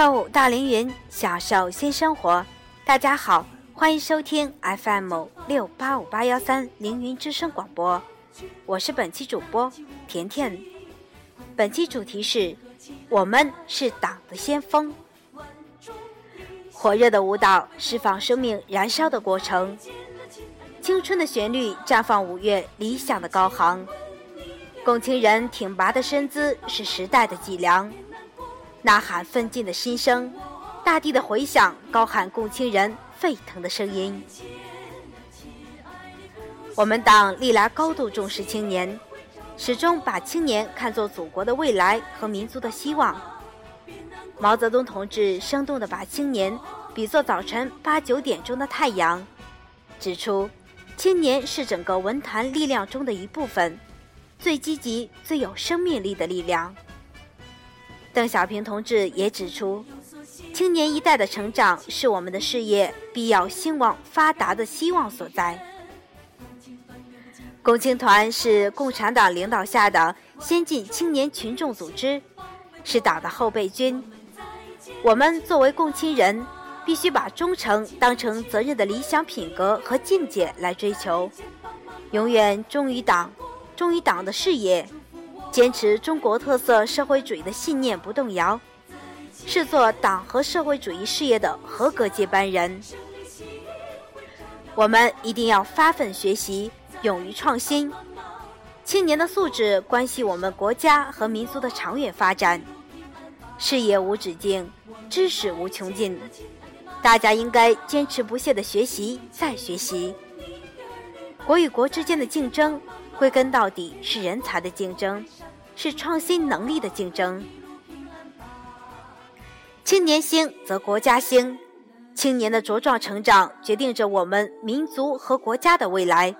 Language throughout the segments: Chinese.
跳舞大凌云，享受新生活。大家好，欢迎收听 FM 六八五八幺三凌云之声广播，我是本期主播甜甜。本期主题是：我们是党的先锋。火热的舞蹈，释放生命燃烧的过程。青春的旋律，绽放五月理想的高航。共青人挺拔的身姿，是时代的脊梁。呐喊奋进的心声，大地的回响，高喊共青人沸腾的声音。我们党历来高度重视青年，始终把青年看作祖国的未来和民族的希望。毛泽东同志生动地把青年比作早晨八九点钟的太阳，指出青年是整个文坛力量中的一部分，最积极、最有生命力的力量。邓小平同志也指出，青年一代的成长是我们的事业必要兴旺发达的希望所在。共青团是共产党领导下的先进青年群众组织，是党的后备军。我们作为共青人，必须把忠诚当成责任的理想品格和境界来追求，永远忠于党，忠于党的事业。坚持中国特色社会主义的信念不动摇，是做党和社会主义事业的合格接班人。我们一定要发奋学习，勇于创新。青年的素质关系我们国家和民族的长远发展。事业无止境，知识无穷尽，大家应该坚持不懈的学习再学习。国与国之间的竞争。归根到底是人才的竞争，是创新能力的竞争。青年兴则国家兴，青年的茁壮成长决定着我们民族和国家的未来。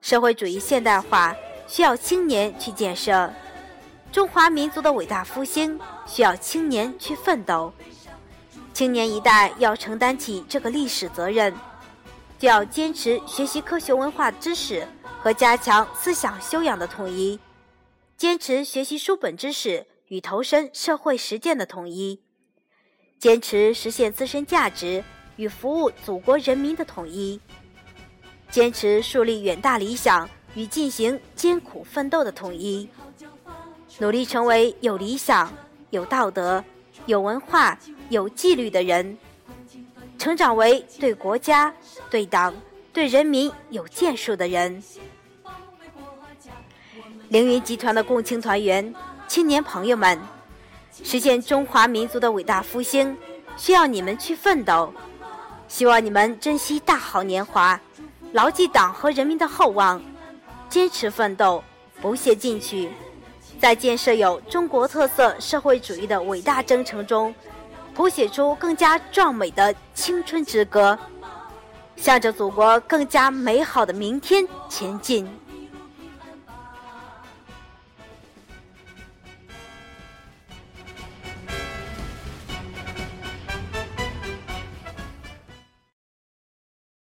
社会主义现代化需要青年去建设，中华民族的伟大复兴需要青年去奋斗。青年一代要承担起这个历史责任，就要坚持学习科学文化知识。和加强思想修养的统一，坚持学习书本知识与投身社会实践的统一，坚持实现自身价值与服务祖国人民的统一，坚持树立远大理想与进行艰苦奋斗的统一，努力成为有理想、有道德、有文化、有纪律的人，成长为对国家、对党、对人民有建树的人。凌云集团的共青团员、青年朋友们，实现中华民族的伟大复兴，需要你们去奋斗。希望你们珍惜大好年华，牢记党和人民的厚望，坚持奋斗，不懈进取，在建设有中国特色社会主义的伟大征程中，谱写出更加壮美的青春之歌，向着祖国更加美好的明天前进。